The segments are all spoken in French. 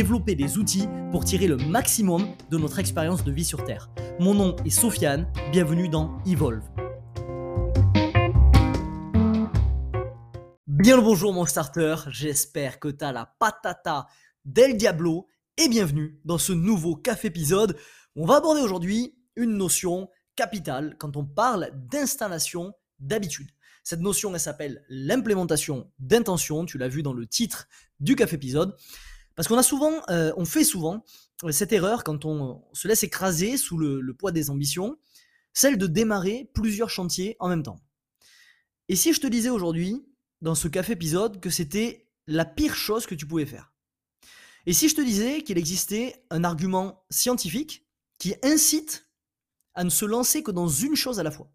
développer des outils pour tirer le maximum de notre expérience de vie sur Terre. Mon nom est Sofiane, bienvenue dans Evolve. Bien le bonjour mon starter, j'espère que tu as la patata del Diablo et bienvenue dans ce nouveau café épisode. On va aborder aujourd'hui une notion capitale quand on parle d'installation d'habitude. Cette notion, elle s'appelle l'implémentation d'intention. Tu l'as vu dans le titre du café épisode. Parce qu'on a souvent, euh, on fait souvent euh, cette erreur quand on se laisse écraser sous le, poids des ambitions, celle de démarrer plusieurs chantiers en même temps. Et si je te disais aujourd'hui, dans ce café épisode, que c'était la pire chose que tu pouvais faire? Et si je te disais qu'il existait un argument scientifique qui incite à ne se lancer que dans une chose à la fois?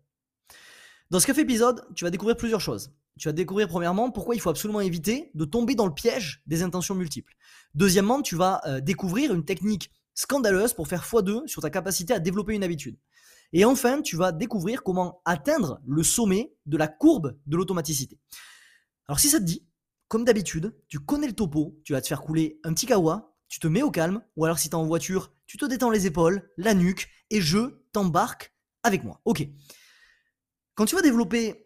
Dans ce café épisode, tu vas découvrir plusieurs choses. Tu vas découvrir premièrement pourquoi il faut absolument éviter de tomber dans le piège des intentions multiples. Deuxièmement, tu vas euh, découvrir une technique scandaleuse pour faire x2 sur ta capacité à développer une habitude. Et enfin, tu vas découvrir comment atteindre le sommet de la courbe de l'automaticité. Alors si ça te dit, comme d'habitude, tu connais le topo, tu vas te faire couler un petit kawa, tu te mets au calme, ou alors si tu es en voiture, tu te détends les épaules, la nuque, et je t'embarque avec moi. Ok. Quand tu vas développer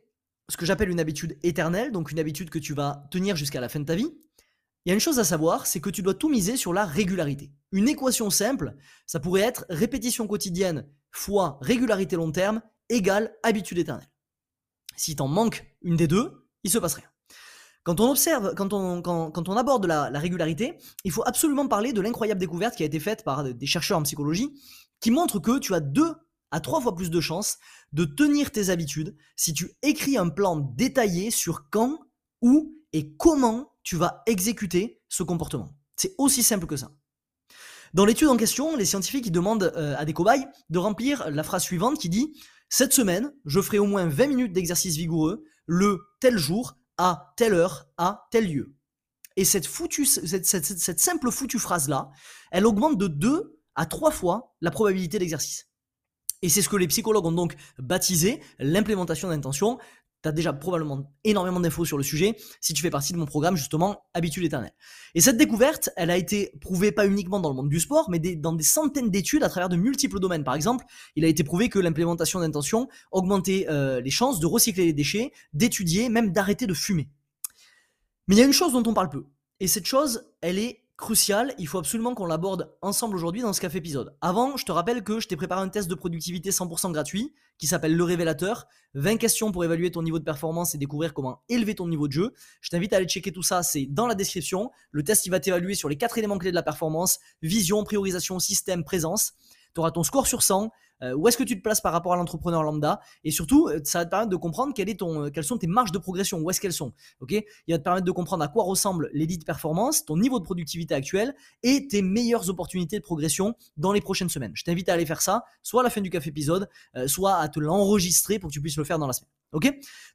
ce que j'appelle une habitude éternelle, donc une habitude que tu vas tenir jusqu'à la fin de ta vie, il y a une chose à savoir, c'est que tu dois tout miser sur la régularité. Une équation simple, ça pourrait être répétition quotidienne fois régularité long terme égale habitude éternelle. Si t'en manques une des deux, il se passe rien. Quand on observe, quand on, aborde la, la, régularité, il faut absolument parler de l'incroyable découverte qui a été faite par des chercheurs en psychologie qui montre que tu as deux à trois fois plus de chances de tenir tes habitudes si tu écris un plan détaillé sur quand, où et comment tu vas exécuter ce comportement. C'est aussi simple que ça. Dans l'étude en question, les scientifiques demandent euh, à des cobayes de remplir la phrase suivante qui dit Cette semaine, je ferai au moins 20 minutes d'exercice vigoureux le tel jour, à telle heure, à tel lieu. Et cette, simple foutue phrase-là, elle augmente de 2 à 3 fois la probabilité d'exercice. Et c'est ce que les psychologues ont donc baptisé l'implémentation d'intention. Tu as déjà probablement énormément d'infos sur le sujet si tu fais partie de mon programme justement Habitude éternelle. Et cette découverte, elle a été prouvée pas uniquement dans le monde du sport, mais dans des centaines d'études à travers de multiples domaines. Par exemple, il a été prouvé que l'implémentation d'intention augmentait euh, les chances de recycler les déchets, d'étudier, même d'arrêter de fumer. Mais il y a une chose dont on parle peu. Et cette chose, elle est crucial, il faut absolument qu'on l'aborde ensemble aujourd'hui dans ce café épisode. Avant, je te rappelle que je t'ai préparé un test de productivité 100% gratuit qui s'appelle Le Révélateur. 20 questions pour évaluer ton niveau de performance et découvrir comment élever ton niveau de jeu. Je t'invite à aller checker tout ça, c'est dans la description. Le test, il va t'évaluer sur les quatre éléments clés de la performance, vision, priorisation, système, présence. Tu auras ton score sur 100, euh, où est-ce que tu te places par rapport à l'entrepreneur lambda? Et surtout euh, ça va te permettre de comprendre euh, quelles sont tes marges de progression, où est-ce qu'elles sont. Il va te permettre de comprendre à quoi ressemble l'élite performance, ton niveau de productivité actuel et tes meilleures opportunités de progression dans les prochaines semaines. Je t'invite à aller faire ça, soit à la fin du café épisode, soit à te l'enregistrer pour que tu puisses le faire dans la semaine.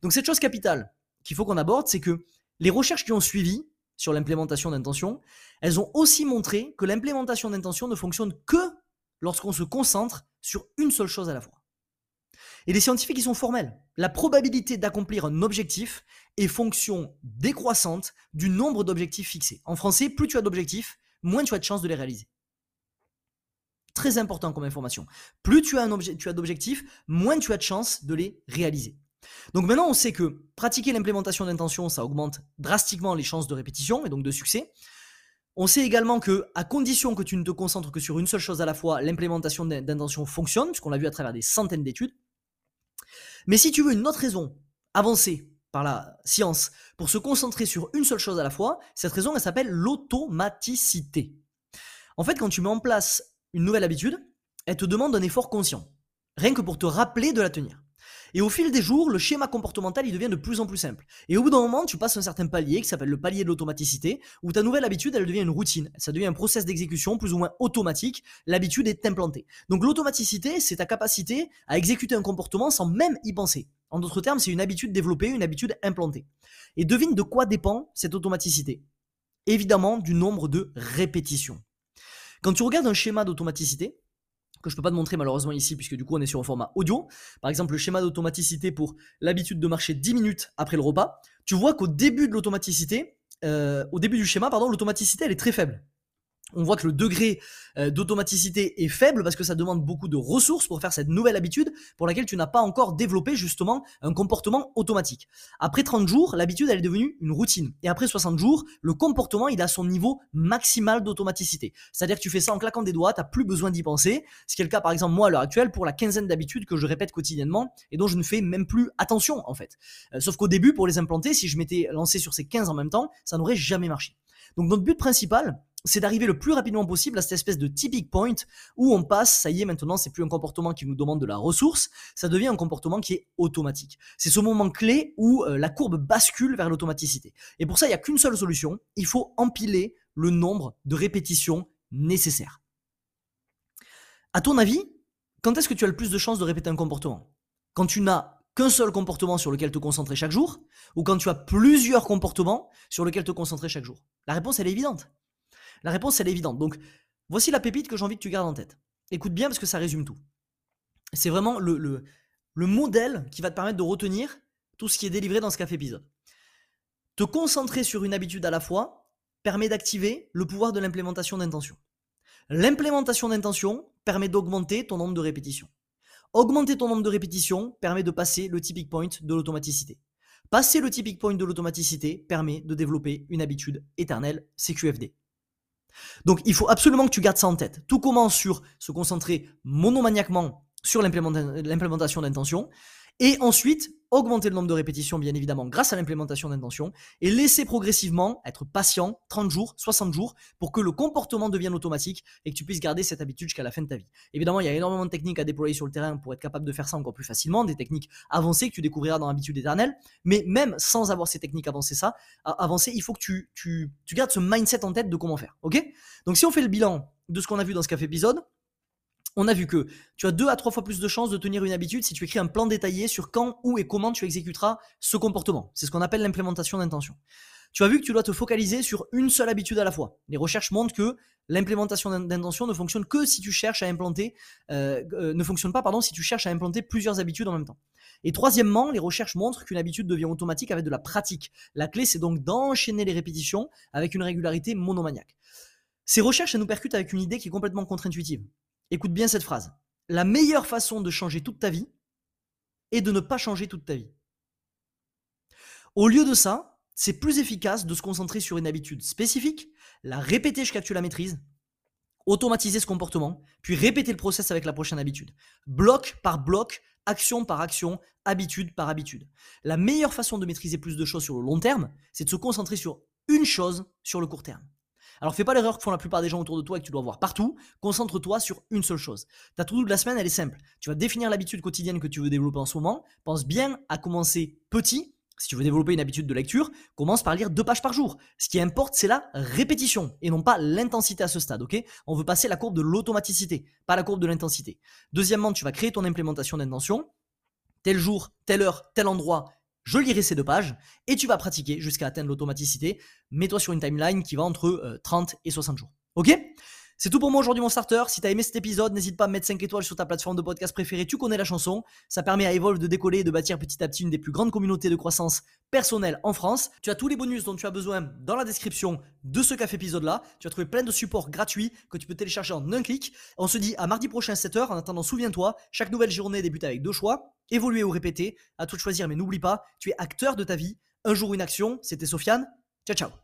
Donc cette chose capitale qu'il faut qu'on aborde, c'est que les recherches qui ont suivi sur l'implémentation d'intention, elles ont aussi montré que l'implémentation d'intention ne fonctionne que lorsqu'on se concentre sur une seule chose à la fois. Et les scientifiques, ils sont formels. La probabilité d'accomplir un objectif est fonction décroissante du nombre d'objectifs fixés. En français, plus tu as d'objectifs, moins tu as de chances de les réaliser. Très important comme information. Plus tu as, d'objectifs, moins tu as de chances de les réaliser. Donc maintenant, on sait que pratiquer l'implémentation d'intention, ça augmente drastiquement les chances de répétition et donc de succès. On sait également que, à condition que tu ne te concentres que sur une seule chose à la fois, l'implémentation d'intention fonctionne, puisqu'on l'a vu à travers des centaines d'études. Mais si tu veux une autre raison avancée par la science pour se concentrer sur une seule chose à la fois, cette raison, elle s'appelle l'automaticité. En fait, quand tu mets en place une nouvelle habitude, elle te demande un effort conscient, rien que pour te rappeler de la tenir. Et au fil des jours, le schéma comportemental, il devient de plus en plus simple. Et au bout d'un moment, tu passes un certain palier qui s'appelle le palier de l'automaticité, où ta nouvelle habitude, elle devient une routine. Ça devient un process d'exécution plus ou moins automatique. L'habitude est implantée. Donc l'automaticité, c'est ta capacité à exécuter un comportement sans même y penser. En d'autres termes, c'est une habitude développée, une habitude implantée. Et devine de quoi dépend cette automaticité? Évidemment, du nombre de répétitions. Quand tu regardes un schéma d'automaticité, que je peux pas te montrer malheureusement ici puisque du coup on est sur un format audio. Par exemple, le schéma d'automaticité pour l'habitude de marcher 10 minutes après le repas. Tu vois qu'au début de l'automaticité, euh, au début du schéma, pardon, l'automaticité elle est très faible on voit que le degré euh, d'automaticité est faible parce que ça demande beaucoup de ressources pour faire cette nouvelle habitude pour laquelle tu n'as pas encore développé justement un comportement automatique. Après 30 jours, l'habitude elle est devenue une routine. Et après 60 jours, le comportement il a son niveau maximal d'automaticité. C'est-à-dire que tu fais ça en claquant des doigts, tu n'as plus besoin d'y penser. Ce qui est le cas par exemple moi à l'heure actuelle pour la quinzaine d'habitudes que je répète quotidiennement et dont je ne fais même plus attention en fait. Euh, sauf qu'au début pour les implanter, si je m'étais lancé sur ces 15 en même temps, ça n'aurait jamais marché. Donc notre but principal, c'est d'arriver le plus rapidement possible à cette espèce de tipping point où on passe, ça y est, maintenant, c'est plus un comportement qui nous demande de la ressource, ça devient un comportement qui est automatique. C'est ce moment clé où euh, la courbe bascule vers l'automaticité. Et pour ça, il n'y a qu'une seule solution, il faut empiler le nombre de répétitions nécessaires. À ton avis, quand est-ce que tu as le plus de chances de répéter un comportement? Quand tu n'as qu'un seul comportement sur lequel te concentrer chaque jour, ou quand tu as plusieurs comportements sur lesquels te concentrer chaque jour? La réponse, elle est évidente. La réponse, elle est évidente. Donc, voici la pépite que j'ai envie que tu gardes en tête. Écoute bien parce que ça résume tout. C'est vraiment le, le, modèle qui va te permettre de retenir tout ce qui est délivré dans ce café épisode. Te concentrer sur une habitude à la fois permet d'activer le pouvoir de l'implémentation d'intention. L'implémentation d'intention permet d'augmenter ton nombre de répétitions. Augmenter ton nombre de répétitions permet de passer le tipping point de l'automaticité. Passer le tipping point de l'automaticité permet de développer une habitude éternelle CQFD. Donc il faut absolument que tu gardes ça en tête. Tout commence sur se concentrer monomaniaquement sur l'implémentation d'intention et ensuite augmenter le nombre de répétitions bien évidemment grâce à l'implémentation d'intention et laisser progressivement être patient 30 jours, 60 jours pour que le comportement devienne automatique et que tu puisses garder cette habitude jusqu'à la fin de ta vie. Évidemment, il y a énormément de techniques à déployer sur le terrain pour être capable de faire ça encore plus facilement, des techniques avancées que tu découvriras dans l'habitude éternelle, mais même sans avoir ces techniques avancées ça, avancées, il faut que tu gardes ce mindset en tête de comment faire, OK? Donc si on fait le bilan de ce qu'on a vu dans ce café épisode, on a vu que tu as deux à trois fois plus de chances de tenir une habitude si tu écris un plan détaillé sur quand, où et comment tu exécuteras ce comportement. C'est ce qu'on appelle l'implémentation d'intention. Tu as vu que tu dois te focaliser sur une seule habitude à la fois. Les recherches montrent que l'implémentation d'intention ne fonctionne que si tu cherches à implanter, euh, euh, ne fonctionne pas pardon si tu cherches à implanter plusieurs habitudes en même temps. Et troisièmement, les recherches montrent qu'une habitude devient automatique avec de la pratique. La clé, c'est donc d'enchaîner les répétitions avec une régularité monomaniaque. Ces recherches, elles nous percutent avec une idée qui est complètement contre-intuitive. Écoute bien cette phrase. La meilleure façon de changer toute ta vie est de ne pas changer toute ta vie. Au lieu de ça, c'est plus efficace de se concentrer sur une habitude spécifique, la répéter jusqu'à que tu la maîtrises, automatiser ce comportement, puis répéter le process avec la prochaine habitude. Bloc par bloc, action par action, habitude par habitude. La meilleure façon de maîtriser plus de choses sur le long terme, c'est de se concentrer sur une chose sur le court terme. Alors fais pas l'erreur que font la plupart des gens autour de toi et que tu dois voir partout. Concentre-toi sur une seule chose. Ta to de la semaine, elle est simple. Tu vas définir l'habitude quotidienne que tu veux développer en ce moment. Pense bien à commencer petit. Si tu veux développer une habitude de lecture, commence par lire deux pages par jour. Ce qui importe, c'est la répétition et non pas l'intensité à ce stade, On veut passer la courbe de l'automaticité, pas la courbe de l'intensité. Deuxièmement, tu vas créer ton implémentation d'intention. Tel jour, telle heure, tel endroit, je lirai ces deux pages et tu vas pratiquer jusqu'à atteindre l'automaticité. Mets-toi sur une timeline qui va entre 30 euh, et 60 jours. Ok? C'est tout pour moi aujourd'hui mon starter. Si t'as aimé cet épisode, n'hésite pas à mettre 5 étoiles sur ta plateforme de podcast préférée. Tu connais la chanson. Ça permet à Evolve de décoller et de bâtir petit à petit une des plus grandes communautés de croissance personnelle en France. Tu as tous les bonus dont tu as besoin dans la description de ce café épisode là. Tu vas trouver plein de supports gratuits que tu peux télécharger en un clic. On se dit à mardi prochain 7h. En attendant, souviens-toi, chaque nouvelle journée débute avec deux choix. Évoluer ou répéter. À toi de choisir, mais n'oublie pas, tu es acteur de ta vie. Un jour une action. C'était Sofiane. Ciao ciao.